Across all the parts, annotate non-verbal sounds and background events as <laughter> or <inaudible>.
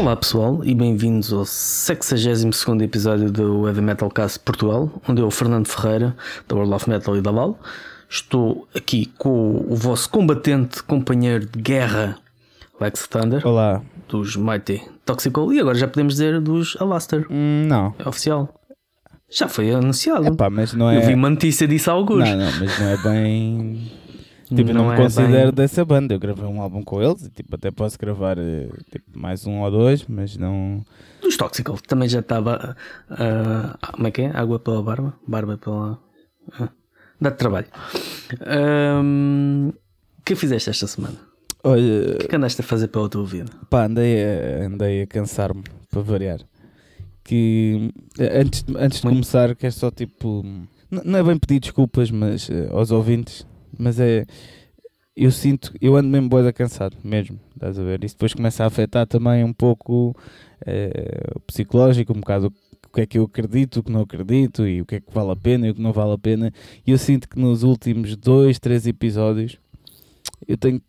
Olá pessoal e bem-vindos ao 62 episódio do Heavy Metal Cast Portugal, onde eu, Fernando Ferreira, da World of Metal e da Val, estou aqui com o vosso combatente, companheiro de guerra, Lex Thunder. Olá. Dos Mighty Toxical e agora já podemos dizer dos Alastair. Hum, não. É oficial. Já foi anunciado. Epá, mas não é... Eu vi uma notícia disso há alguns. Não, não, mas não é bem. Tipo, não, não me é considero bem... dessa banda. Eu gravei um álbum com eles e tipo, até posso gravar eh, tipo, mais um ou dois, mas não. Dos Toxical também já estava. Uh, como é que é? Água pela barba? Barba pela. Uh, dá-te trabalho. Um, o que fizeste esta semana? Olha. O que, é que andaste a fazer pela tua vida? Pá, andei a, andei a cansar-me, para variar. Que antes, antes de começar, que é só tipo. Não é bem pedir desculpas, mas uh, aos ouvintes mas é. Eu sinto, eu ando mesmo boeda cansado, mesmo, estás a ver? Isso depois começa a afetar também um pouco é, o psicológico, um bocado o que é que eu acredito, o que não acredito e o que é que vale a pena e o que não vale a pena. E eu sinto que nos últimos dois, três episódios eu tenho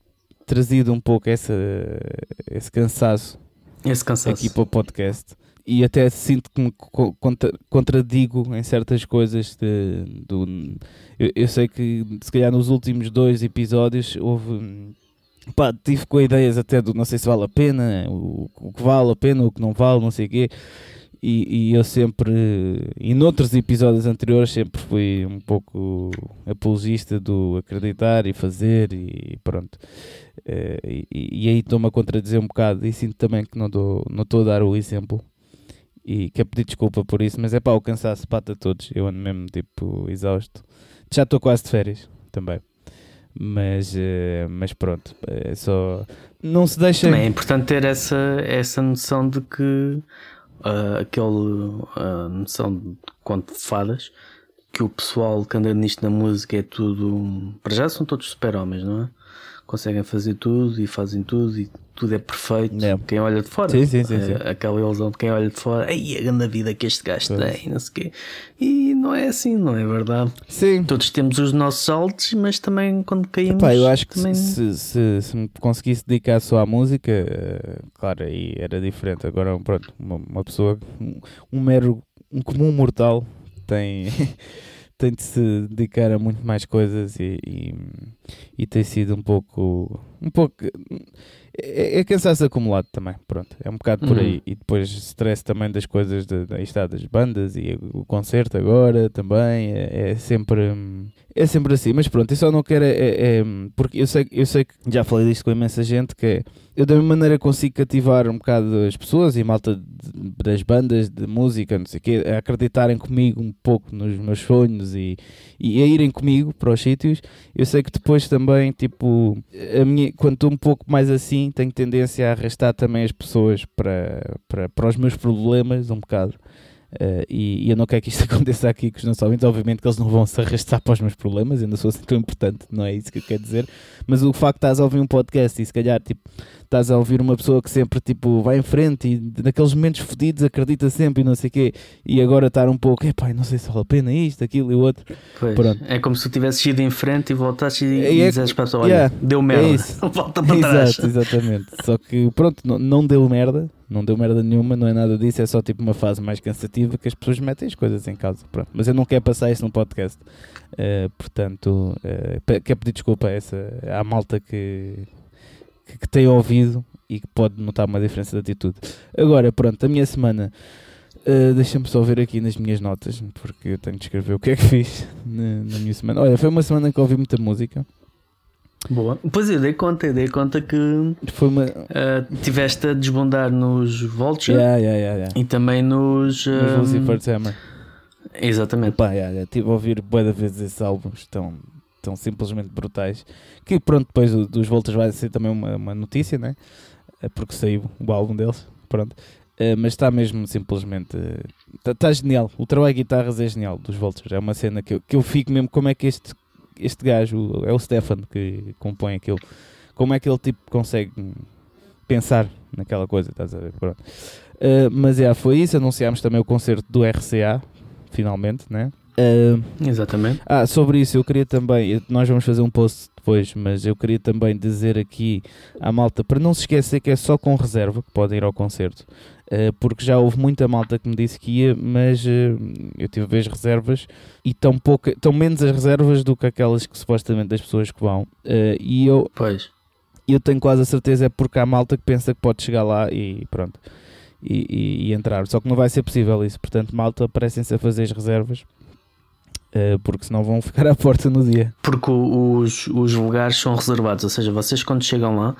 trazido um pouco essa, esse cansaço, esse cansaço aqui para o podcast e até sinto que me contra, contradigo em certas coisas. De, do, eu, eu, sei que se calhar nos últimos dois episódios houve. Pá, tive com ideias até do não sei se vale a pena, o, o que vale a pena, o que não vale, não sei o quê. E, e, eu sempre, e noutros episódios anteriores, sempre fui um pouco apologista do acreditar e fazer e pronto. Uh, e, e, aí estou-me a contradizer um bocado e sinto também que não estou a dar o exemplo e quero pedir desculpa por isso, mas é pá, o cansaço bate a todos. Eu ando mesmo tipo exausto. Já estou quase de férias também. Mas, uh, mas pronto, é só. Não se deixa. Também é importante ter essa, essa noção de que. Uh, aquele. Uh, noção de quanto fadas. Que o pessoal que anda nisto na música é tudo. Para já são todos super-homens, não é? Conseguem fazer tudo e fazem tudo e tudo é perfeito. É. Quem olha de fora, sim, sim, sim, sim. É, aquela ilusão de quem olha de fora, ai, a grande vida que este gajo tem, não sei o quê. E não é assim, não é verdade? Sim. Todos temos os nossos altos, mas também quando caímos. Epá, eu acho que também... se, se, se, me conseguisse dedicar só à música, eh, claro, aí era diferente. Agora, pronto, uma, uma pessoa, um, um mero, um comum mortal tem. <laughs> tem de se dedicar a muito mais coisas e, e, e tem sido um pouco um pouco é, é cansaço acumulado também, pronto, é um bocado por uhum. aí. E depois stress também das coisas, de, de, está, das bandas e o concerto agora também, é, é, sempre é sempre assim. Mas pronto, eu só não quero, é, é, é, porque eu sei, eu sei que já falei disto com imensa gente, que é, eu da mesma maneira consigo cativar um bocado as pessoas e malta de, das bandas de música, não sei o quê, a acreditarem comigo um pouco nos meus sonhos e, e a irem comigo para os sítios, eu sei que depois também, tipo, a minha, quando estou um pouco mais assim, tenho tendência a arrastar também as pessoas para, para, para os meus problemas um bocado. Uh, e, e, eu não quero que isto <laughs> aconteça aqui com os nossos ouvintes. Obviamente que eles não vão se arrastar para os meus problemas, ainda sou assim tão importante, não é isso que eu quero dizer. Mas o facto de estás a ouvir um podcast e se calhar tipo, estás a ouvir uma pessoa que sempre tipo, vai em frente e naqueles momentos fodidos acredita sempre e não sei o quê, e agora estar um pouco, epá, não sei se vale a pena isto, aquilo e o outro. Pois, é como se tu tivesses ido em frente e voltasses e, é, e dizes para a pessoa: olha, yeah, deu merda, é <laughs> volta para trás. Exato, exatamente. Só que pronto, não, não deu merda não deu merda nenhuma, não é nada disso, é só tipo uma fase mais cansativa que as pessoas metem as coisas em causa. Pronto. Mas eu não quero passar isso no podcast. Uh, portanto, uh, quero pedir desculpa a essa, à malta que, que, que, tem ouvido e que pode notar uma diferença de atitude. Agora, pronto, a minha semana. Uh, Deixa-me só ver aqui nas minhas notas, porque eu tenho de escrever o que é que fiz <laughs> na, na minha semana. Olha, foi uma semana que ouvi muita música. Boa. Pois eu dei conta, eu dei conta que Foi uma... Uh, tiveste a desbundar nos Vulture yeah, yeah, yeah, e também nos, um... nos Lucifer's Hammer. Exatamente. Pá, yeah, yeah. Tive a ouvir boa vezes esses álbuns tão, tão simplesmente brutais. Que pronto, depois dos Voltas vai ser também uma, uma notícia, né? É porque saiu o álbum deles. Pronto. Uh, mas está mesmo simplesmente. Está uh, tá genial. O trabalho de guitarras é genial dos Vultures. É uma cena que eu, que eu fico mesmo. Como é que este este gajo, é o Stefan que compõe aquilo, como é que ele tipo consegue pensar naquela coisa, estás a ver? Pronto. Uh, mas é, foi isso, anunciámos também o concerto do RCA, finalmente, né? Uh, Exatamente. Ah, sobre isso eu queria também, nós vamos fazer um post depois, mas eu queria também dizer aqui à malta para não se esquecer que é só com reserva que podem ir ao concerto, porque já houve muita malta que me disse que ia, mas uh, eu tive as reservas e tão, pouca, tão menos as reservas do que aquelas que supostamente das pessoas que vão. e eu, pois. eu tenho quase a certeza é porque há malta que pensa que pode chegar lá e pronto. E, e, e entrar, só que não vai ser possível isso. Portanto, malta, aparecem-se a fazer as reservas porque senão vão ficar à porta no dia. Porque os, os lugares são reservados, ou seja, vocês quando chegam lá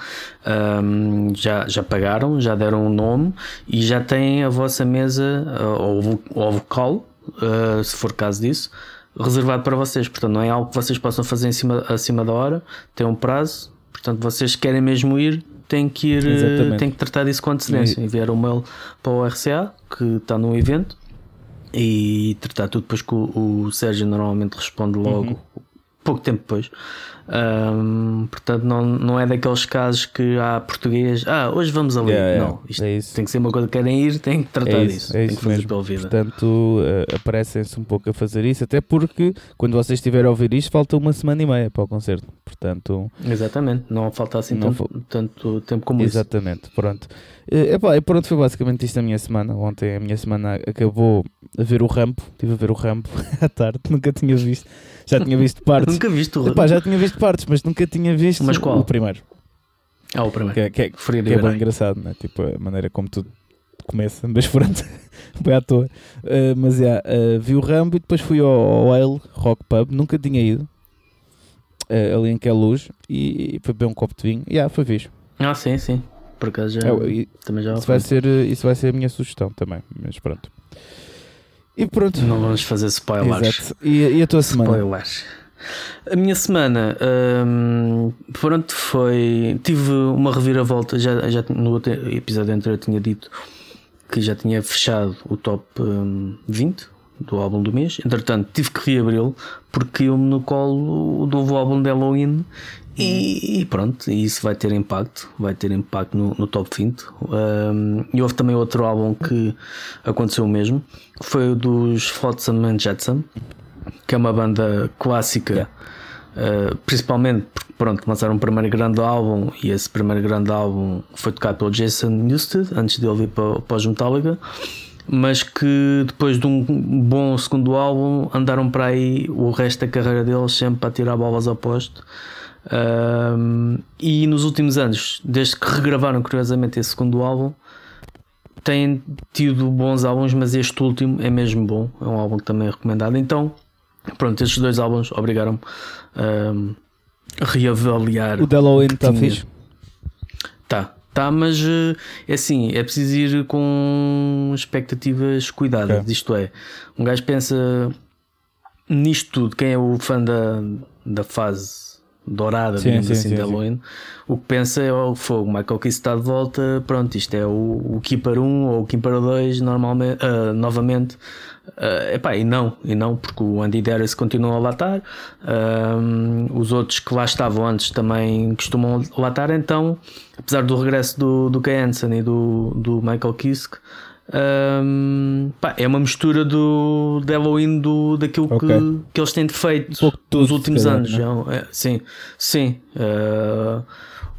um, já, já pagaram, já deram o um nome e já têm a vossa mesa uh, ou, ou vocal, uh, se for caso disso, reservado para vocês. Portanto, não é algo que vocês possam fazer em cima, acima da hora, tem um prazo. Portanto, vocês querem mesmo ir, têm que ir, têm que tratar disso com antecedência. Enviar um mail para o RCA que está no evento e tratar tudo depois que o, o Sérgio normalmente responde logo, uhum. Pouco tempo depois. Um, portanto, não, não é daqueles casos que há português, ah, hoje vamos ali. Yeah, não, isto é tem que ser uma coisa que querem ir, tem que tratar é isso, disso, é tem que fazer pela vida. Portanto, uh, aparecem-se um pouco a fazer isso, até porque quando vocês estiverem a ouvir isto, falta uma semana e meia para o concerto. Portanto, exatamente, não falta assim tanto, tanto, tempo como exatamente, isso. Exatamente, pronto. Uh, epá, e pronto, foi basicamente isto a minha semana. Ontem a minha semana acabou a ver o Rampo, estive a ver o Rampo <laughs> à tarde, nunca tinha visto. Já tinha visto <laughs> partes. nunca viste o Epá, Já tinha visto partes, mas nunca tinha visto mas qual? o primeiro. Ah, o primeiro. Que, é, que, é, que é bem engraçado, né? Tipo, a maneira como tudo começa, mas pronto, <laughs> foi à toa. Uh, mas yeah, uh, vi o Rambo e depois fui ao, ao Ale Rock Pub, nunca tinha ido. Uh, ali em que é luz e, e foi beber um copo de vinho. E yeah, foi fixe. Ah, sim, sim. Por acaso já, é, e, também já isso vai, ser, isso vai ser a minha sugestão também, mas pronto. E pronto. Não vamos fazer spoilers. Exato. E, e a tua semana? Spoilers. A minha semana, hum, pronto, foi. Tive uma reviravolta. Já, já no episódio anterior eu tinha dito que já tinha fechado o top hum, 20 do álbum do mês. Entretanto, tive que reabri-lo porque eu me no colo do novo álbum de Halloween e, e, pronto, isso vai ter impacto, vai ter impacto no, no top 20. Um, e houve também outro álbum que aconteceu o mesmo, foi o dos Flotsam and Jetsam, que é uma banda clássica, uh, principalmente porque pronto, lançaram o primeiro grande álbum e esse primeiro grande álbum foi tocado pelo Jason Newsted antes de ele vir para, para os Metallica mas que depois de um bom segundo álbum andaram para aí o resto da carreira deles sempre para tirar bolas ao posto um, e nos últimos anos, desde que regravaram curiosamente esse segundo álbum, têm tido bons álbuns, mas este último é mesmo bom. É um álbum que também é recomendado. Então, pronto, estes dois álbuns obrigaram-me um, a reavaliar. O Halloween está fixe? Tá, tá, mas é assim, é preciso ir com expectativas cuidadas. Okay. Isto é, um gajo pensa nisto tudo. Quem é o fã da, da fase dourada, sim, digamos sim, assim, sim, de Halloween, o que pensa é o oh, fogo. Michael Kiss está de volta, pronto, isto é o, o Keeper 1 ou o Keeper 2 normalmente, uh, novamente. Uh, epá, e não, e não, porque o Andy Darius continua a latar, uh, os outros que lá estavam antes também costumam latar, então, apesar do regresso do, do Kay Hansen e do, do Michael Kiske, um, pá, é uma mistura do de Halloween do, daquilo okay. que, que eles têm feito um tudo, nos últimos calhar, anos. Né? É, sim, sim. Uh,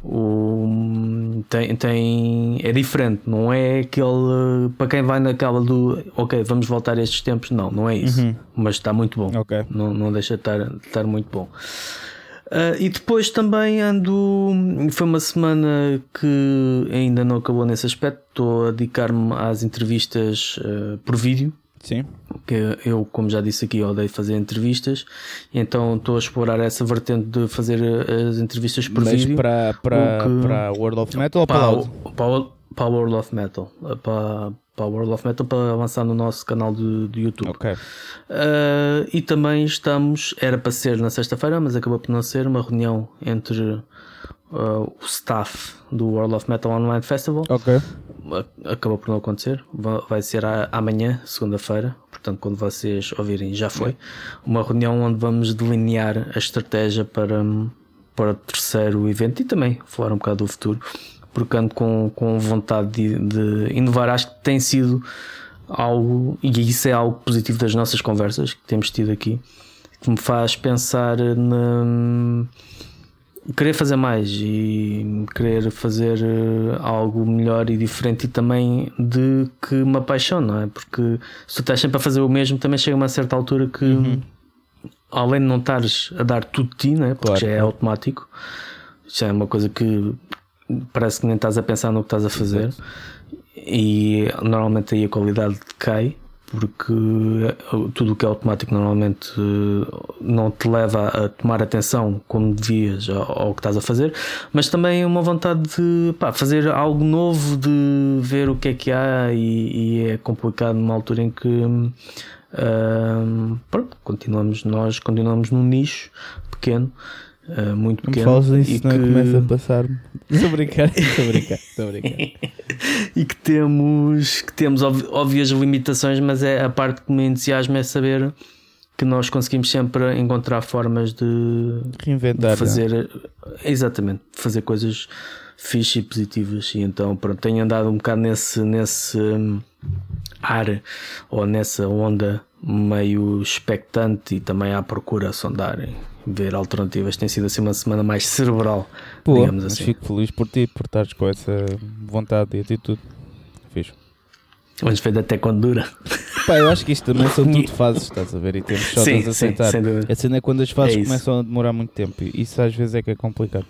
o, tem, tem, é diferente, não é aquele para quem vai naquela do ok, vamos voltar a estes tempos, não, não é isso, uhum. mas está muito bom, okay. não, não deixa de estar, de estar muito bom. Uh, e depois também ando. Foi uma semana que ainda não acabou nesse aspecto. Estou a dedicar-me às entrevistas uh, por vídeo. Sim. Que eu, como já disse aqui, odeio fazer entrevistas. Então estou a explorar essa vertente de fazer as entrevistas por Mas vídeo. para, para, que... para World of Metal ou para, para, para World of Metal? Para, para World of Metal para avançar no nosso canal de, de YouTube. Ok. Uh, e também estamos, era para ser na sexta-feira, mas acabou por não ser, uma reunião entre uh, o staff do World of Metal Online Festival. Ok. Acabou por não acontecer, vai ser amanhã, segunda-feira, portanto, quando vocês ouvirem, já foi. Uma reunião onde vamos delinear a estratégia para, para o terceiro evento e também falar um bocado do futuro porque ando com, com vontade de, de inovar. Acho que tem sido algo, e isso é algo positivo das nossas conversas que temos tido aqui, que me faz pensar na querer fazer mais e querer fazer eh, algo melhor e diferente e também de que me apaixona, não é? Porque se tu estás sempre a fazer o mesmo, também chega a uma certa altura que uhum. além de não estares a dar tudo de ti, não é? Porque claro. já é automático, já é uma coisa que parece que nem estás a pensar no que estás a fazer. Exato. E normalmente aí a qualidade cai porque tudo o que é automático normalmente eh, não te leva a tomar atenção como devias ao, que estás a fazer, mas também uma vontade de pá, fazer algo novo, de ver o que é que há, e, e é complicado numa altura em que uh, pronto, continuamos, nós continuamos num nicho pequeno Uh, muito pequeno. Não falas disso, não que... começa a passar-me. Estou a brincar, estou a brincar, estou a brincar. <laughs> e que temos, que temos óbvias limitações, mas é a parte que me entusiasma é saber que nós conseguimos sempre encontrar formas de reinventar, de fazer exatamente, fazer coisas fixe e positivas. E então, pronto, tenho andado um bocado nesse, nesse hum, ar ou nessa onda meio expectante e também à procura sondar ver alternativas. Tem sido assim uma semana mais <laughs> cerebral, Pô, digamos assim. Fico feliz por ti, por estares com essa vontade e atitude. Fiz. Vamos ver até quando dura. <laughs> Pá, eu acho que isto também são tudo <laughs> fases, estás a ver? E temos só sim, de aceitar. Sim, a cena é quando as fases é começam a demorar muito tempo. E isso às vezes é que é complicado.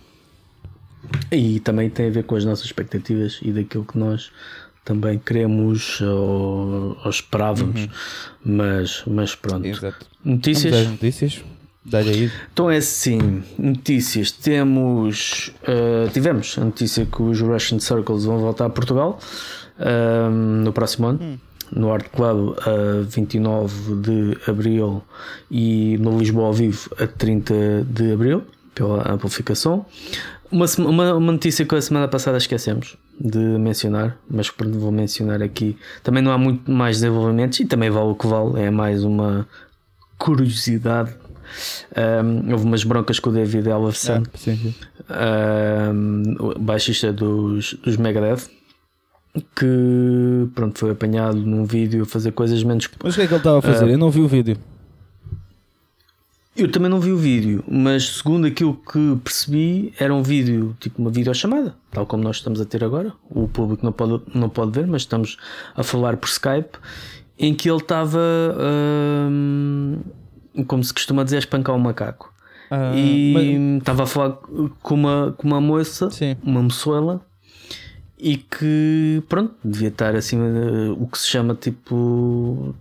E também tem a ver com as nossas expectativas e daquilo que nós também queremos ou, ou esperávamos. Uhum. Mas, mas pronto. Exato. Notícias? notícias. Dá-lhe aí. Então é assim, notícias. Temos, uh, tivemos a notícia que os Russian Circles vão voltar a Portugal uh, no próximo ano. Hum. No Art Club a 29 de Abril e no Lisboa ao vivo a 30 de Abril, pela amplificação. Uma, uma, uma notícia que a semana passada esquecemos de mencionar, mas que vou mencionar aqui. Também não há muito mais desenvolvimentos e também vale o que vale, é mais uma curiosidade um, houve umas broncas com o David Ellefson, ah, um, baixista dos, dos Megadeth, que pronto, foi apanhado num vídeo a fazer coisas menos. Mas o que é que ele estava a fazer? Uh, Eu não vi o vídeo. Eu também não vi o vídeo, mas segundo aquilo que percebi, era um vídeo, tipo uma videochamada, tal como nós estamos a ter agora. O público não pode, não pode ver, mas estamos a falar por Skype, em que ele estava. Uh, como se costuma dizer, espancar um macaco. Uh, e estava mas... a falar com uma, com uma moça, Sim. uma moçoela, e que, pronto, devia estar acima o que se chama tipo.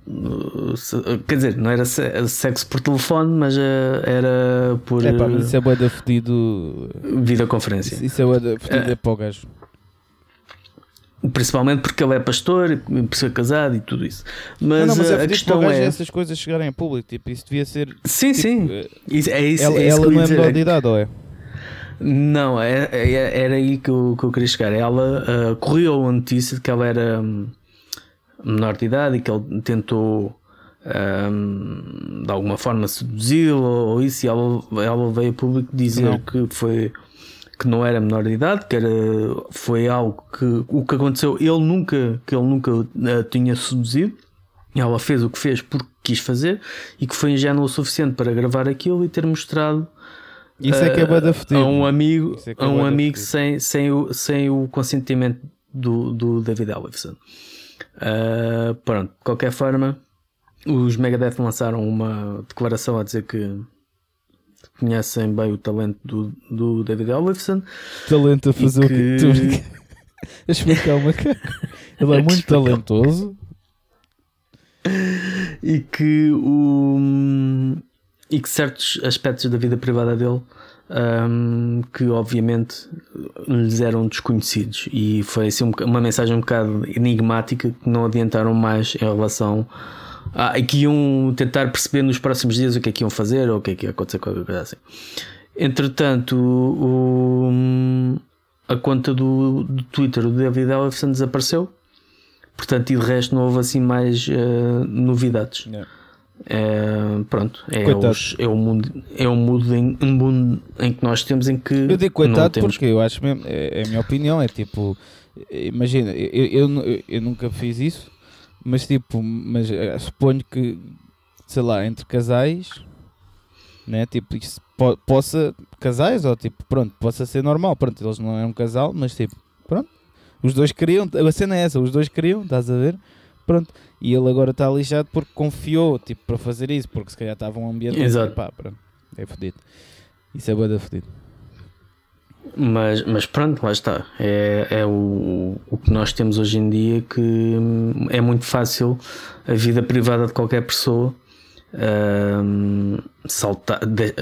Quer dizer, não era sexo por telefone, mas eh, era por. É pá, mas isso é boa da fedido. Videoconferência. Isso, é boa da fedido é, é para o gajo. Principalmente porque ele é pastor, por ser casado e tudo isso. Mas, não, não, mas é a questão é. essas coisas chegarem a público, tipo, isso devia ser. Sim, tipo, sim. Eh, isso, é isso, ela, é isso ela não é menor de idade, ou é? Não, é, é, era aí que eu, que eu queria chegar. Ela uh, correu a notícia de que ela era um, menor de idade e que ele tentou um, de alguma forma seduzi-la ou isso, e ela, ela veio a público dizer não. que foi que não era menor de idade, que era, foi algo que o que aconteceu, ele nunca, que ele nunca a tinha seduzido. Ela fez o que fez porque quis fazer e que foi ingênuo o suficiente para gravar aquilo e ter mostrado isso é que é a um amigo, é a um amigo sem, sem, o, sem o consentimento do, do David Ellefson. Uh, pronto, de qualquer forma, os Megadeth lançaram uma declaração a dizer que conhecem bem o talento do, do David Ellefson. Talento a fazer que... o que tu a explicar uma cara. Ele é muito talentoso. E que o e que certos aspectos da vida privada dele um, que obviamente lhes eram desconhecidos e foi assim uma mensagem um bocado enigmática que não adiantaram mais em relação ah, e que iam tentar perceber nos próximos dias o que é que iam fazer ou o que é que ia acontecer, qualquer coisa assim. Entretanto, o, a conta do, do Twitter do David Ellison desapareceu, portanto, e de resto não houve assim mais uh, novidades. Yeah. É, pronto, é, os, é, o mundo, é o mundo em, um mundo em que nós temos em que. Eu digo coitado temos... porque eu acho mesmo, é, é, a minha opinião, é tipo, imagina, eu, eu, eu, eu nunca fiz isso, Mas tipo, mas eh, suponho que, sei lá, entre casais, né? Tipo, isso po possa, casais ou tipo, pronto, possa ser normal. Pronto, eles não é um casal, mas tipo, pronto, os dois queriam, a cena é essa, os dois queriam, estás a ver? Pronto, e ele agora está lixado porque confiou, tipo, para fazer isso, porque se calhar estava um ambiente. Exato. Pá, pronto, é fodido. Isso é boa da fodido. Mas, mas pronto, lá está. É, é o, o que nós temos hoje em dia que hum, é muito fácil a vida privada de qualquer pessoa hum, saltar, de-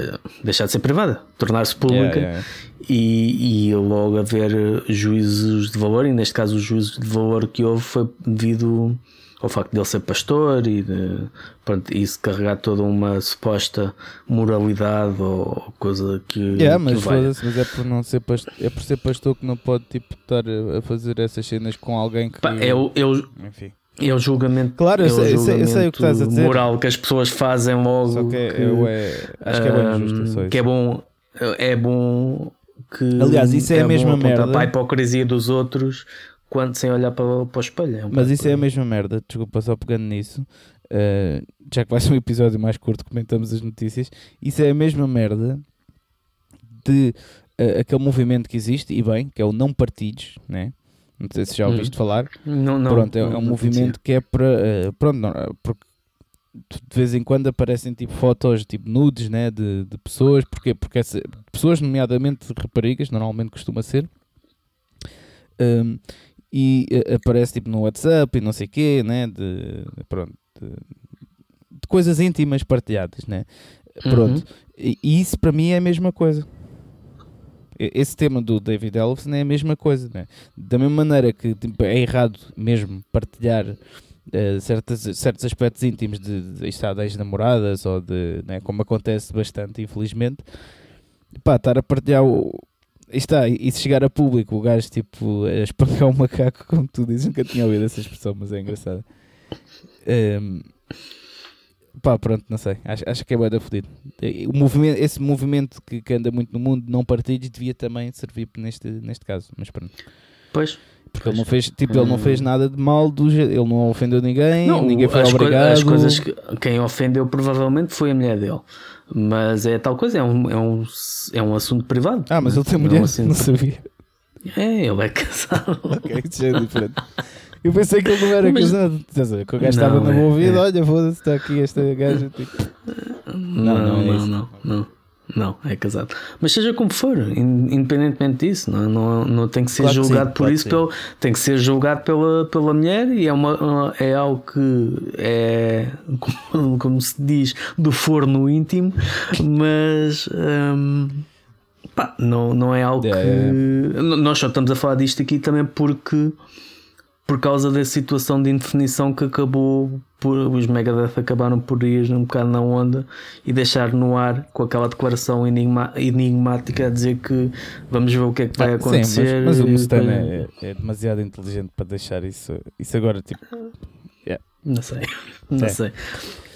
deixar de ser privada, tornar-se pública Yeah, yeah. E, e logo haver juízos de valor, e neste caso o juízo de valor que houve foi devido ao facto de ele ser pastor e de pronto, isso carregar toda uma suposta moralidade ou coisa que, que mas mas é por não ser pastor, é por ser pastor que não pode tipo estar a a fazer essas cenas com alguém que Pá, é, o, é, enfim. é o julgamento, Claro, eu é sei- eu sei- eu sei o que estás a julgamento dizer. moral que as pessoas fazem logo Só que é, que, é bué- acho que é bem injusto que é bom é bom que Aliás, isso é a bom mesma merda. para a hipocrisia dos outros quando sem olhar para, para o espelho é um Mas isso é a mesma merda, desculpa só pegando nisso. eh, já que vai ser um episódio mais curto, comentamos as notícias. Isso é a mesma merda de eh, aquele movimento que existe, e bem, que é o não partidos, né? Não sei se já Hum. ouviste falar. Não, não, pronto, é, não- é um não movimento que é para. eh, pronto, não, porque de vez em quando aparecem tipo fotos, tipo nudes, né? De, de pessoas, porquê? Porque essa, pessoas, nomeadamente raparigas, normalmente costuma ser. Hum, e eh, aparece tipo no WhatsApp e não sei o quê, né? De, pronto, de, de coisas íntimas partilhadas, né? Uhum. Pronto, e e isso para mim é a mesma coisa. Esse tema do David Ellison é a mesma coisa, né? Da mesma maneira que tipo, é errado mesmo partilhar eh, certas, certos aspectos íntimos de, de, está, de ex-namoradas ou de, né, como acontece bastante, infelizmente, pá, estar a partilhar o. Está, e se chegar a público o gajo tipo a espancar um macaco, como tu dizes, nunca tinha ouvido essa expressão, mas é engraçado. Ehm, pá, pronto, não sei, acho, acho que é bué da fodido. O movimento, esse movimento que, que anda muito no mundo, não partidos, devia também servir neste, neste caso, mas pronto. Pois. Porque ele não fez, tipo, ele não fez nada de mal, do, ele não ofendeu ninguém, Não, ninguém foi as, obrigado. as coisas que quem ofendeu provavelmente foi a mulher dele. Mas é tal coisa, é um, é um, é um assunto privado. Ah, mas ele tem Não é um mulher, assunto- não sabia. É, ele é casado. <laughs> Ok, isso é diferente. Eu pensei que ele não era Mas- casado. Que o gajo Não, estava na é- boa vida, é. olha, foda-se, está aqui esta gaja. Tipo. Não, não não, é não, não, não. Não, é casado. Mas seja como for, in- independentemente disso, não, não, não tem que ser Claro que julgado sim, por claro isso, que pelo, tem que ser julgado pela, pela mulher e é, uma, é algo que é, como, como se diz, do forno íntimo, mas hum, pá, não, não é algo Yeah, que. yeah, Nós só estamos a falar disto aqui também porque por causa da situação de indefinição que acabou por os Megadeth acabaram por ir um bocado na onda e deixar no ar com aquela declaração enigma, enigmática a dizer que vamos ver o que é que vai Ah, acontecer. Sim, mas, mas o Mustaine é, é demasiado inteligente para deixar isso, isso agora, tipo. Não sei, não sei.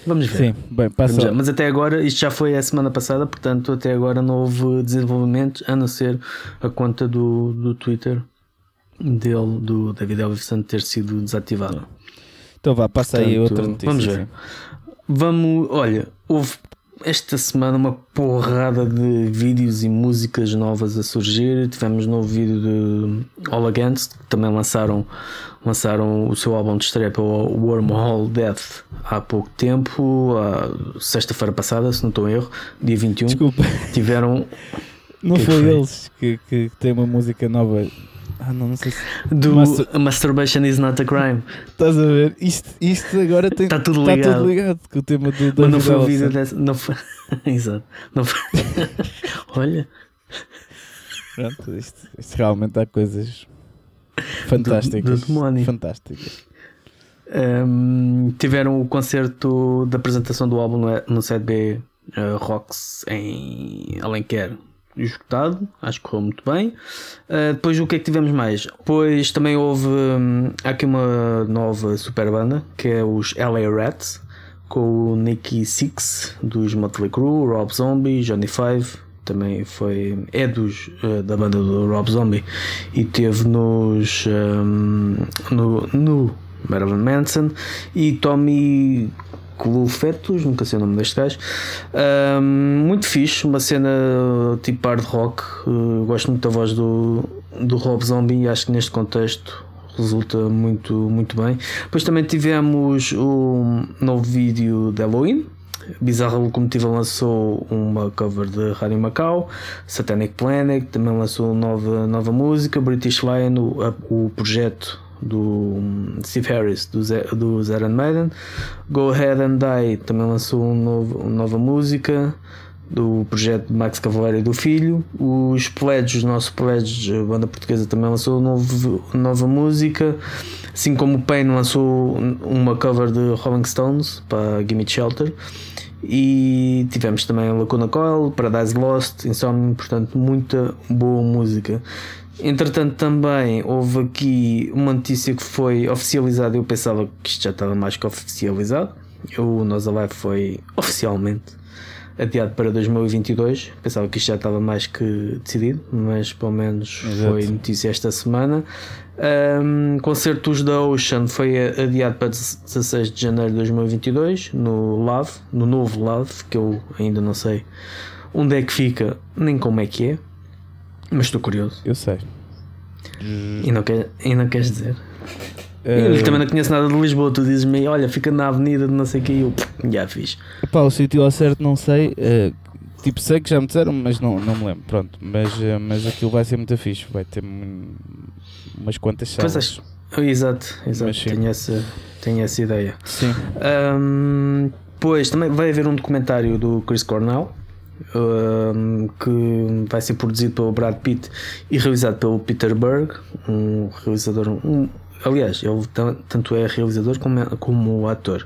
Vamos ver. Sim, bem, passa. Mas até agora, isto já foi a semana passada, portanto, até agora não houve desenvolvimentos, a não ser a conta do, do Twitter dele, do David Ellison, ter sido desativada. Então vá, passa aí Portanto, outra notícia. vamos ver. sim. Vamos, olha, houve esta semana uma porrada de vídeos e músicas novas a surgir. Tivemos novo vídeo de All Against, que também lançaram, lançaram o seu álbum de estreia pelo Wormhole Death há pouco tempo, sexta-feira passada, se não estou em erro, dia 21. Desculpa, Tiveram não Que foi, foi? eles que, que tem uma música nova. Ah, não, não sei se. do Mastur- Masturbation is not a crime. Estás a ver? Isto, isto agora tem. Está tudo Tá ligado. tudo ligado com o tema do Mas não foi o vídeo dessa. Não foi. <laughs> Exato. Não foi. <laughs> Olha. Pronto, isto, isto realmente há coisas fantásticas. do demónio. fantásticas. Um, tiveram o concerto da apresentação do álbum no, no 7B uh, Rocks em Alenquer esgotado, acho que correu muito bem. Uh, depois o que é que tivemos mais? Depois também houve hum, aqui uma nova super banda que é os LA Rats com o Nicky Six dos Motley Crue, Rob Zombie, Johnny Five também foi é dos uh, da banda do Rob Zombie e teve nos um, no, no Marilyn Manson, e Tommy Clufetus, nunca sei o nome deste gajo. Um, muito fixe, uma cena tipo hard rock. Uh, gosto muito da voz do, do Rob Zombie e acho que neste contexto resulta muito, muito bem. Depois também tivemos o novo vídeo de Halloween. Bizarra Locomotiva lançou uma cover de Rádio Macau, Satanic Planet também lançou nova, nova música, British Lion, o, o projeto do hum, Steve Harris do, Z, do Iron Maiden, Go Ahead and Die também lançou um novo, uma nova música do projeto de Max Cavaleiro e do Filho. Os Pledges, o nosso Pledges, a banda portuguesa, também lançou novo, nova música. Assim como o Pain lançou uma cover de Rolling Stones para Gimme Shelter. E tivemos também Lacuna Coil, Paradise Lost, Insomnia, portanto, muita boa música. Entretanto, também houve aqui uma notícia que foi oficializada. Eu pensava que isto já estava mais que oficializado. O Nós Alive foi oficialmente adiado para 2022. Pensava que isto já estava mais que decidido, mas pelo menos Exato. foi notícia esta semana. Um, concertos da Ocean foi adiado para 16 de janeiro de 2022 no Love, no novo Love, que eu ainda não sei onde é que fica, nem como é que é, mas estou curioso. Eu sei. E não, quer, e não queres dizer? Eu também não conheço nada de Lisboa. Tu dizes-me, olha, fica na avenida de não sei o que. E eu, já fiz. Pá, o sítio ao certo não sei. Uh, tipo, sei que já me disseram, mas não, não me lembro. Pronto, mas, uh, mas aquilo vai ser muito fixe. Vai ter umas quantas salas. Pois exato, exato. Tenho essa, tenho essa ideia. Sim. Um, pois também vai haver um documentário do Chris Cornell. Que vai ser produzido pelo Brad Pitt e realizado pelo Peter Berg, um realizador, um, aliás, ele tanto é realizador como, como ator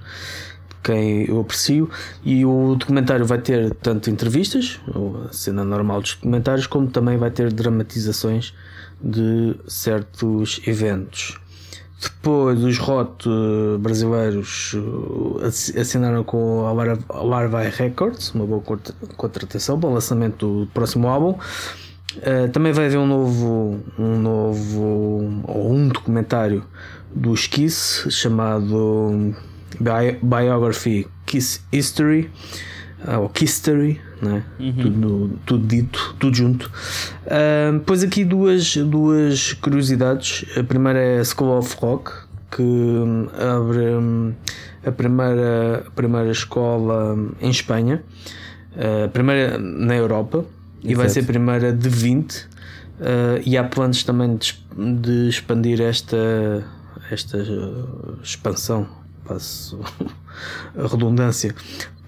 quem eu aprecio e o documentário vai ter tanto entrevistas, a cena normal dos documentários, como também vai ter dramatizações de certos eventos. Depois os ROT brasileiros eh, assinaram com a Larva Records, uma boa contratação para o lançamento do próximo álbum. Uh, também vai haver um novo, um novo ou um documentário do Kiss chamado Bi Biography Kiss History uh, ou History, né? Uhum. tudo, tudo dito, tudo junto. Uh, depois aqui duas, duas curiosidades. A primeira é a School of Rock, que hum, abre hum, a primeira, a primeira escola em Espanha, a primeira na Europa e vai ser a primeira de 20 uh, e há planos também de, de expandir esta, esta expansão, passo a redundância,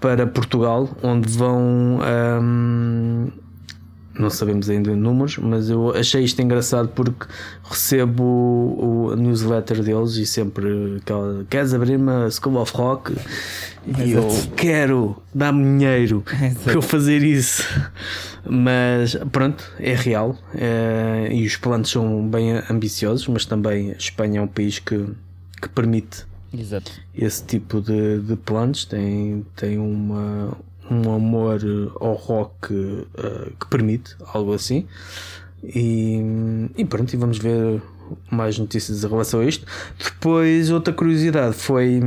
para Portugal, onde vão um, não sabemos ainda números, mas eu achei isto engraçado porque recebo o, o newsletter deles e sempre aquela, queres abrir-me a School of Rock? E eu quero, dá-me dinheiro para eu fazer isso. Mas pronto, é real é, e os planos são bem ambiciosos, mas também a Espanha é um país que, que permite Exato. esse tipo de, de planos, tem, tem uma um amor ao rock uh, que permite, algo assim. E, e pronto, e vamos ver mais notícias em relação a isto. Depois, outra curiosidade foi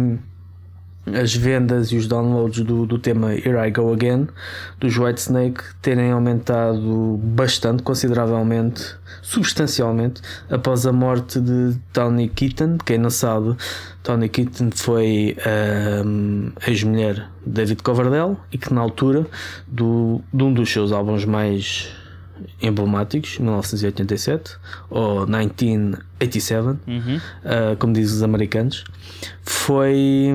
as vendas e os downloads do, do tema Here I Go Again dos Whitesnake terem aumentado bastante, consideravelmente, substancialmente, após a morte de Tony Keaton. Quem não sabe, Tony Keaton foi um, ex-mulher de David Coverdale e que na altura do, de um dos seus álbuns mais emblemáticos, 1987 ou 1987, uhum. uh, como dizem os americanos, foi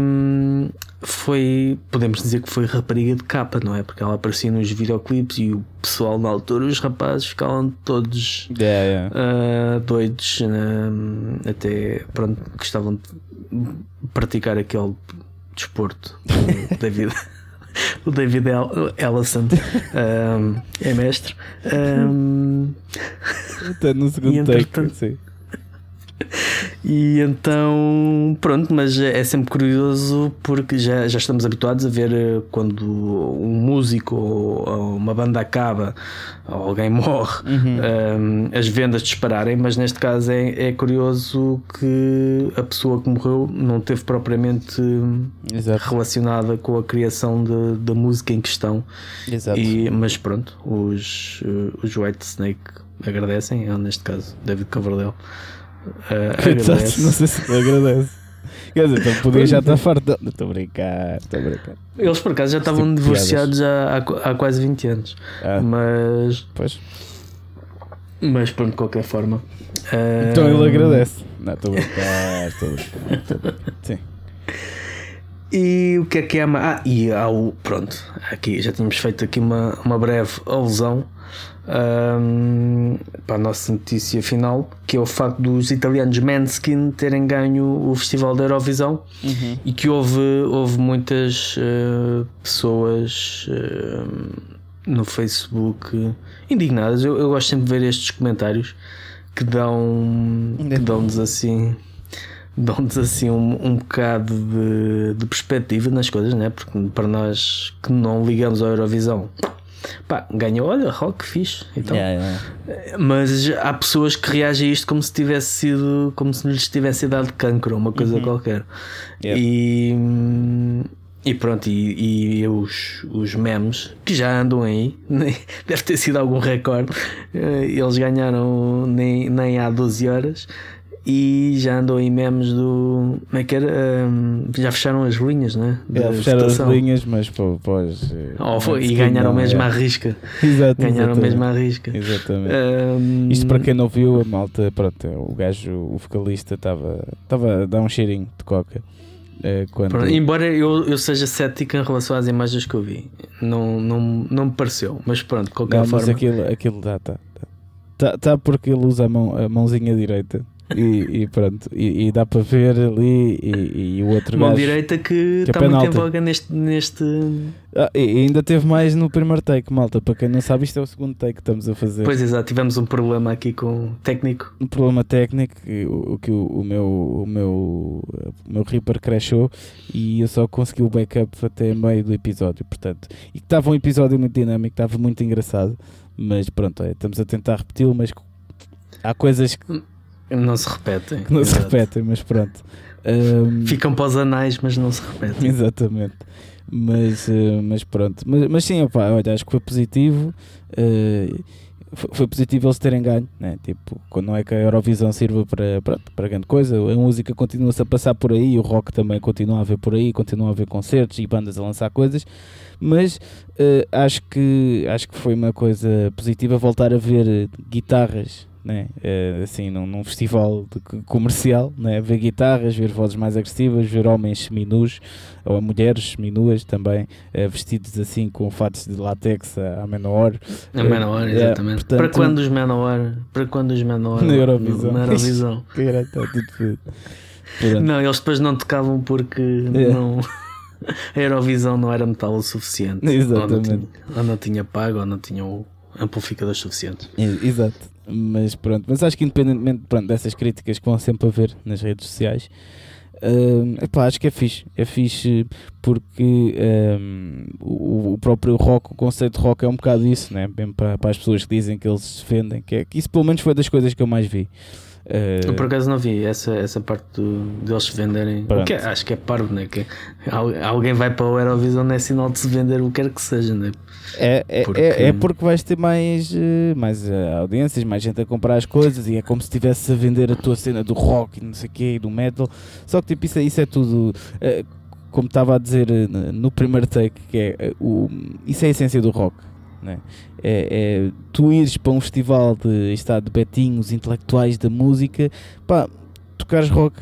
foi, podemos dizer que foi rapariga de capa, não é? Porque ela aparecia nos videoclipes e o pessoal na altura, os rapazes ficavam todos yeah, yeah. Uh, doidos, uh, até pronto, gostavam de praticar aquele desporto <laughs> da vida. <laughs> o David Ellison um, é mestre. Um, Está no segundo take, sim. E então, pronto, mas é sempre curioso porque já, já estamos habituados a ver eh, quando um músico ou uma banda acaba ou alguém <laughs> morre, uhum. um, as vendas dispararem, mas neste caso é, é curioso que a pessoa que morreu não teve propriamente Exato. relacionada com a criação da música em questão. Exato. E, mas pronto, os, eh, os White Snake agradecem, neste caso, David Coverdale. Uh, agradece. Não sei se agradece. Quer dizer, então podia já estar farto. Estou a brincar, estou a brincar. Eles por acaso já estavam tipo divorciados há, há, quase 20 anos. Ah, mas. Pois. Mas pronto, de qualquer forma. Então ele agradece. Não, estou a brincar, estou a brincar. <laughs> Sim. E o que é que é. Ah, e ao. Pronto, aqui já tínhamos feito aqui uma, uma breve alusão um, para a nossa notícia final, que é o facto dos italianos Manskin terem ganho o Festival da Eurovisão uhum. e que houve, houve muitas uh, pessoas uh, no Facebook indignadas. Eu, eu, gosto sempre de ver estes comentários que dão que dão-nos assim dão-nos assim um, um bocado de, de perspectiva nas coisas, né? porque para nós que não ligamos à Eurovisão Pá, ganhou, olha, rock fixe. Então. Yeah, yeah. Mas há pessoas que reagem a isto como se tivesse sido, como se lhes tivesse dado cancro uma coisa uhum. qualquer. Yeah. E, e pronto, e, e, os, os memes que já andam aí, <laughs> deve ter sido algum recorde. Eh, eles ganharam nem, nem há 12 horas e já andam em memes do. Como é que era? Um, já fecharam as linhas, né? É, fecharam as linhas, mas pô, pois. Oh, foi, e ganharam mesmo é. à risca. Exato, ganharam exatamente. mesmo à risca. Exatamente. Um... Isto para quem não viu, a malta, pronto, o gajo, o vocalista, estava a dar um cheirinho de coca. É, quando... Pronto, embora eu, eu seja cético em relação às imagens que eu vi, não, não, não me pareceu, mas pronto, de qualquer não, forma. Mas aquilo, aquilo dá, tá, tá. Tá, tá porque ele usa a, mão, a mãozinha direita e, e, pronto, e, e, dá para ver ali e, e o outro Mão gajo, direita que, que está é muito em voga neste, neste... Ah, e ainda teve mais no primeiro take, malta, para quem não sabe isto é o segundo take que estamos a fazer. Pois exato, tivemos um problema aqui com técnico. Um problema técnico, o, que o, o, meu, o, meu, o meu Reaper crashou e eu só consegui o backup até meio do episódio, portanto. E que estava um episódio muito dinâmico, estava muito engraçado Mas pronto, é, estamos a tentar repeti-lo, mas há coisas que não se repetem. Não Exato. se repetem, mas pronto. Um... Ficam para os anais, mas não se repetem. Exatamente. Mas, uh, mas pronto. Mas, mas sim, opa, olha, acho que foi positivo. Uh, foi positivo eles terem ganho, né? tipo, não é que a Eurovisão sirva para, para, para grande coisa, a música continua-se a passar por aí, o rock também continua a haver por aí, continua a haver concertos e bandas a lançar coisas, mas uh, acho, que, acho que foi uma coisa positiva voltar a ver guitarras né? É, assim, num, num festival de, comercial, né? ver guitarras, ver vozes mais agressivas, ver homens seminus ou mulheres seminuas também, é, vestidos assim com fatos de látex à menor. A menor, é, exatamente. Portanto, para quando os menor? Para quando os menor? Na Eurovisão. Na Eurovisão. <laughs> Não, eles depois não tocavam porque é. não. A Eurovisão não era metal o suficiente. Exatamente. Ou não tinha, ou não tinha pago, ou não tinham amplificadores suficientes. Exato. Mas pronto, mas acho que independentemente pronto, dessas críticas que vão sempre haver nas redes sociais, uh, epá, acho que é fixe. É fixe porque um, o, o, próprio rock, o conceito de rock é um bocado isso, né? Bem para, para as pessoas que dizem que eles se defendem, que, é, que isso pelo menos foi das coisas que eu mais vi. Uh, eu por acaso não vi essa, essa parte do, deles se venderem. O que é, acho que é parvo, né? Que alguém vai para o Eurovisão não é sinal de se vender o que quer que seja, né? É, é, porque... É, é, porque vais ter mais, eh, mais uh, audiências, mais gente a comprar as coisas e é como se estivesse a vender a tua cena do rock e não sei o quê, do metal. Só que tipo, isso, é, isso é tudo. Como estava a dizer no primeiro take, que é o, isso é a essência do rock. Né? É, é, tu ires para um festival de estado de betinhos intelectuais da música, pá, tocares rock,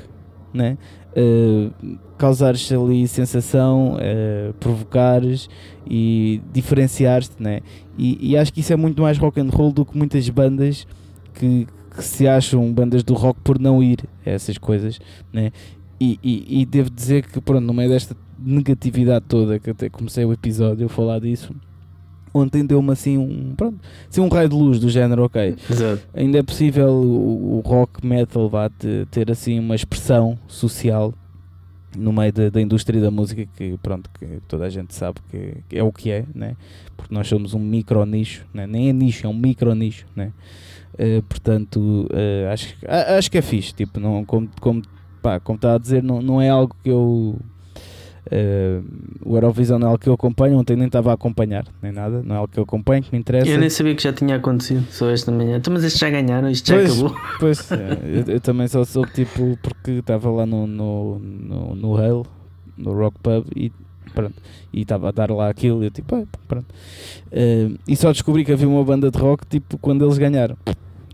né? Uh, causares ali sensação, uh, provocares e diferenciar-te, né? E, e, acho que isso é muito mais rock and roll do que muitas bandas que, que se acham bandas do rock por não ir a essas coisas, né? E, e, e, devo dizer que, pronto, no meio desta negatividade toda que até comecei o episódio a falar disso, ontem deu-me assim um, pronto, assim um raio de luz do género, ok. Exato. Ainda é possível o, o rock metal vá te- ter assim uma expressão social no meio da, da indústria da música que pronto que toda a gente sabe que, que é o que é, né? Porque nós somos um micro nicho, né? nem é nicho, é um micro nicho, né? Eh, portanto, eh, acho, acho que é fixe, tipo, não, como, como, pá, como está a dizer, não, não é algo que eu eh, o Eurovisão não é algo que eu acompanho, ontem nem estava a acompanhar, nem nada, não é algo que eu acompanho, que me interessa. Eu nem sabia que já tinha acontecido, só esta manhã. Então, mas estes já ganharam, isto já Pois. acabou. Pois, é, eu, eu também só soube tipo porque estava lá no, no, no, no Hale, no Rock Pub e pronto, e estava a dar lá aquilo e eu tipo, ah, pronto. Eh, e só descobri que havia uma banda de rock tipo quando eles ganharam.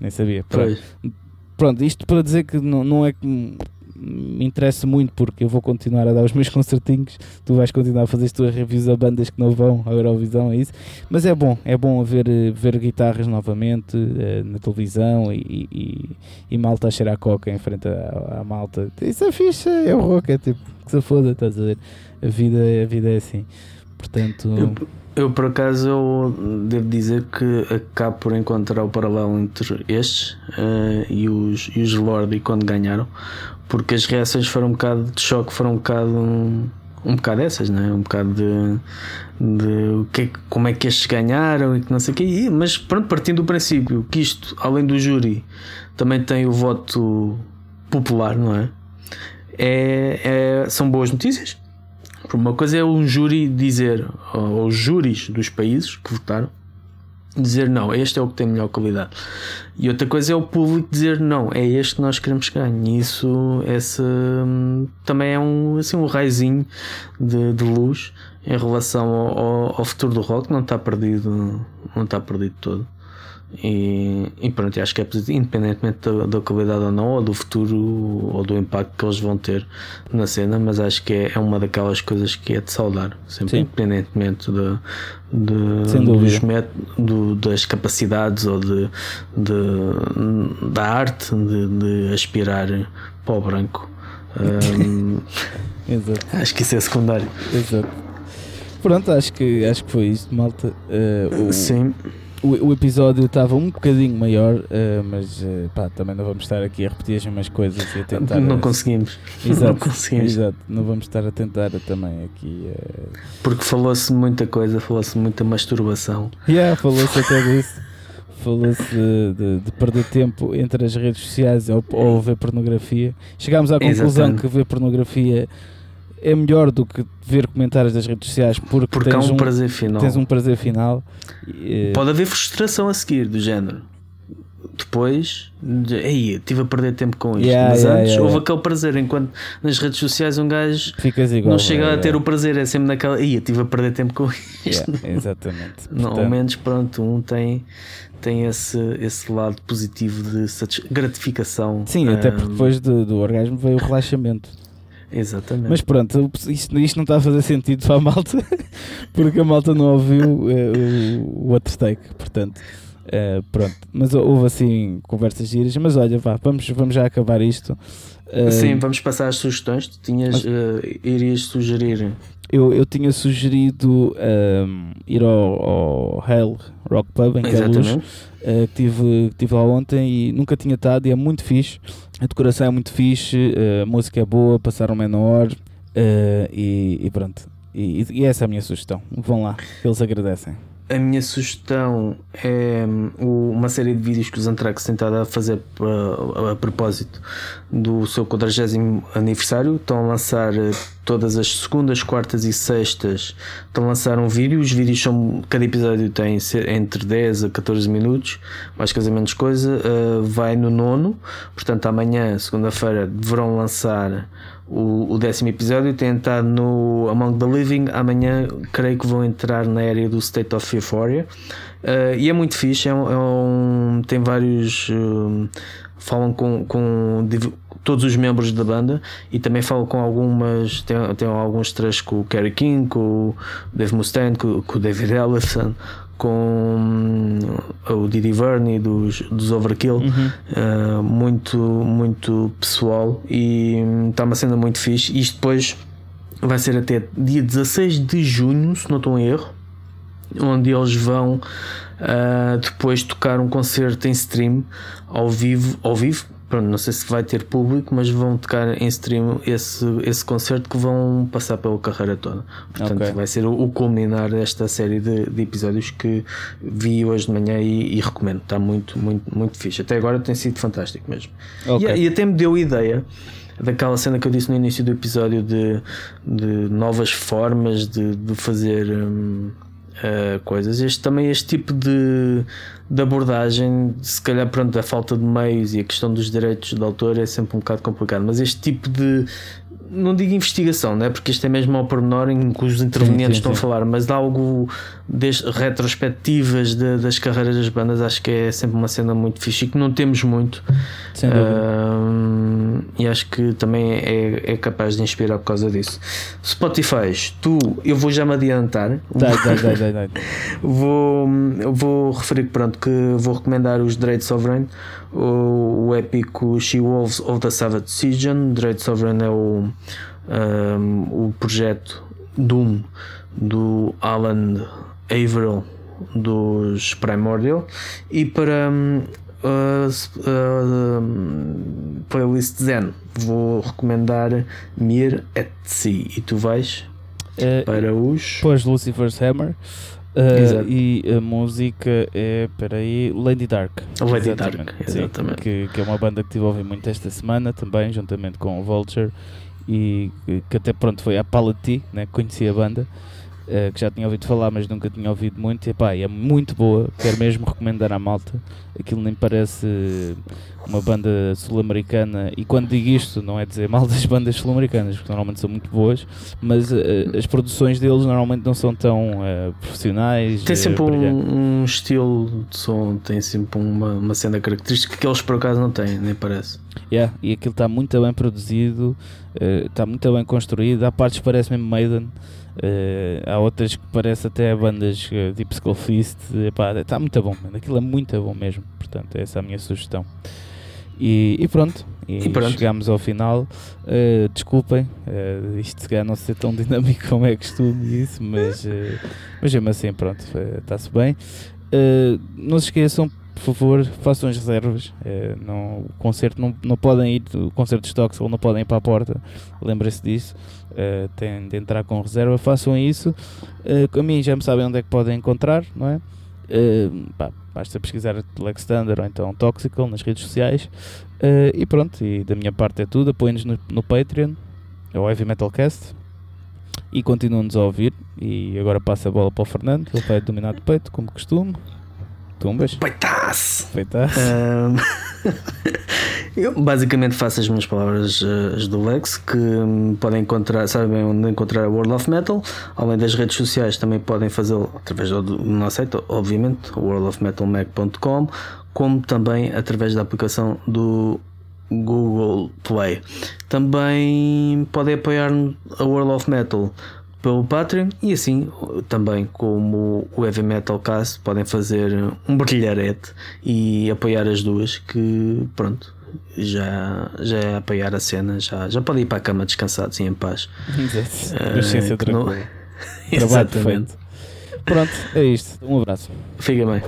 Nem sabia. Pronto, Pois. Pronto, isto para dizer que não, não é que me interessa muito porque eu vou continuar a dar os meus <laughs> concertinhos, tu vais continuar a fazer as tuas reviews a bandas que não vão à Eurovisão, é isso. Mas é bom, é bom ver, eh, ver guitarras novamente eh, na televisão e, e, e malta a cheirar coca em frente à, malta. Isso é fixe, é o rock, é tipo, que se foda, estás a ver? A vida, a vida é assim. Portanto, Eu, eu, por acaso eu devo dizer que acabo por encontrar o paralelo entre estes eh, e os, e os Lordi quando ganharam, porque as reações foram um bocado de choque, foram um bocado um, um bocado essas, né? um bocado de, de o é que- como é que estes ganharam e que não sei o quê. E- Mas pronto, partindo do princípio que isto, além do júri, também tem o voto popular, não é? É, é- são boas notícias. Por Uma coisa é um júri dizer, ou os júris dos países que votaram, dizer não, este é o que tem melhor qualidade. E outra coisa é o público dizer não, é este que nós queremos que ganhe. Isso esse, hum, também é um, assim, um raizinho de, de luz em relação ao, ao- ao futuro do rock, não está perdido, não está perdido todo. E, e pronto, acho que é positivo, independentemente da, da qualidade ou não, ou do futuro ou do impacto que eles vão ter na cena, mas acho que é, é uma daquelas coisas que é de saudar, sempre Sim. independentemente de, de- dos met- do- das capacidades ou de, de- da arte de, de aspirar para o branco. <laughs> Exato. acho que isso é secundário. Exato. Pronto, acho que, acho que foi isto, malta. Eh, o, Sim, o, o episódio estava um bocadinho maior, eh, mas eh, pá, também não vamos estar aqui a repetir as mesmas coisas e a tentar. não eh, conseguimos. <laughs> Exato, não conseguimos. exato. Não vamos estar a tentar também aqui. eh, Porque falou-se muita coisa, falou-se muita masturbação. Yeah, falou-se até disso. Falou-se de, de- de perder tempo entre as redes sociais ou, ou ver pornografia. Chegámos à conclusão Exatamente. que ver pornografia é melhor do que ver comentários das redes sociais porque, Porque tens, um, um, prazer final. tens um prazer final. Eh, Pode haver frustração a seguir, do género. Depois, de, ei, estive a perder tempo com isto. Yeah, Mas yeah, antes yeah, houve aquele prazer, enquanto nas redes sociais um gajo igual. não chega a ter o prazer, é sempre naquela, ei, estive a perder tempo com isto. Exatamente. <laughs> Não, ao Portanto, menos, pronto, um tem, tem esse, esse lado positivo de gratificação. Sim, até porque depois do, do orgasmo veio o relaxamento. Exatamente. Mas pronto, isto, isto não está a fazer sentido para a malta, <laughs> porque a malta não ouviu eh, o, o outro take, portanto, eh, pronto. Mas houve assim conversas giras, mas olha, vá, vamos, vamos já acabar isto. Eh, Sim, vamos passar às sugestões. Tu tinhas, Mas- eh, irias sugerir. eu, eu tinha sugerido ehm, ir ao, ao Hell Rock Pub em Queluz, eh, que tive, tive lá ontem e nunca tinha estado e é muito fixe. A decoração é muito fixe, a música é boa, passaram menor eh, e, e pronto. E, e essa é a minha sugestão. Vão lá, eles agradecem. A minha sugestão é hum, uma série de vídeos que os Anthrax a fazer a, a propósito do seu 40 aniversário. Estão a lançar eh, todas as segundas, quartas e sextas. Estão a lançar um vídeo. Os vídeos são. Cada episódio tem entre 10 a 14 minutos, mais coisa menos coisa. Eh, vai no nono, portanto, amanhã, segunda-feira, deverão lançar o, o décimo episódio tem estado no Among the Living. Amanhã creio que vão entrar na área do State of Euphoria. Uh, e é muito fixe. É um, é um- tem vários. um, falam com, com todos os membros da banda e também falam com algumas. Tem, tem alguns trechos com o Kerry King, com o Dave Mustaine, com, com o David Ellison. Com hum, o Didi Verney dos, dos Overkill, Uh, muito, muito pessoal e hum, está uma cena muito fixe. Isto depois vai ser até dia 16 de junho, se não estou em erro. onde eles vão uh, depois tocar um concerto em stream ao vivo, ao vivo. Pronto, não sei se vai ter público, mas vão tocar em stream esse, esse concerto que vão passar pela carreira toda. Portanto, okay. vai ser o, o, culminar desta série de, de, episódios que vi hoje de manhã e, e, recomendo. Está muito, muito, muito fixe. Até agora tem sido fantástico mesmo. Okay. E, e até me deu ideia daquela cena que eu disse no início do episódio de, de novas formas de, de fazer hum, uh, coisas. Este também este tipo de, de abordagem, se calhar pronto, da falta de meios e a questão dos direitos de autor é sempre um bocado complicado, mas este tipo de não digo investigação, né? porque isto é mesmo ao pormenor em que os intervenientes sim, sim, estão sim. a falar, mas algo de retrospectivas de, das carreiras das bandas, acho que é sempre uma cena muito fixe e que não temos muito. Uh, e acho que também é, é capaz de inspirar por causa disso. Spotify, tu, eu vou já me adiantar. Dai, dai, dai, <laughs> vou, vou referir pronto, que vou recomendar os Dread Sovereign, o, o épico She Wolves of the Savage Decision. Dread Sovereign é o um, o projeto Doom do Alan Averill dos Primordial e para um, uh, uh, playlist Zen vou recomendar Mir et Si e tu vais uh, para os pois Lucifer's Hammer Uh, e a música é, peraí, Lady Dark. Lady exatamente, Dark, exatamente. Sim, que, que, é uma banda que tive a ouvir muito esta semana também, juntamente com o Vulture e que até pronto foi a Palati, né, que conhecia a banda, uh, que já tinha ouvido falar, mas nunca tinha ouvido muito. E pá, é muito boa, quero mesmo recomendar à malta. Aquilo nem parece uma banda sul-americana. E quando digo isto, não é dizer mal das bandas sul-americanas, porque normalmente são muito boas, mas uh, as produções deles normalmente não são tão uh, profissionais. Tem sempre um, um, estilo de som, tem sempre uma, uma cena característica que eles por acaso não têm, nem parece. Yeah, e aquilo está muito bem produzido, está muito bem construído. Há partes que parece mesmo Maiden. Uh, há outras que parece até bandas uh, tipo Skullfist. Está muito bom, mano. aquilo é muito bom mesmo. Portanto, essa é a minha sugestão. E, e pronto, e, e pronto. chegamos ao final. Uh, desculpem, uh, isto se calhar não ser tão dinâmico <laughs> como é costume isso, mas, mas mesmo assim, pronto, está-se bem. não se esqueçam, por favor, façam as reservas. não, o concerto não, não podem ir, o concerto de stocks ou não podem ir para a porta, lembrem-se disso. Uh, têm de entrar com reserva, façam isso. Uh, a mim já me sabem onde é que podem encontrar, não é? Uh, pá, basta pesquisar Lex Thunder ou então Toxical nas redes sociais. e pronto, e da minha parte é tudo. Apoiem-nos no, no Patreon, é o Heavy Metal Cast. E continuam-nos a ouvir. E agora passa a bola para o Fernando, ele vai dominar do peito, como costume. Tumbas. Peitaço! Peitaço. Um, <laughs> eu basicamente faço as minhas palavras uh, as do Lex, que um, podem encontrar, sabem onde encontrar a World of Metal. Além das redes sociais, também podem fazê-lo através do, do nosso site, obviamente, worldofmetalmac.com, como também através da aplicação do Google Play. Também podem apoiar a World of Metal pelo Patreon e assim também como o Heavy Metal Cast podem fazer um brilharete e apoiar as duas que pronto já, já é apoiar a cena já, já podem ir para a cama descansados e em paz Exato. Uh, não... <laughs> Trabalho perfeito Pronto, é isto. Um abraço. Fica bem.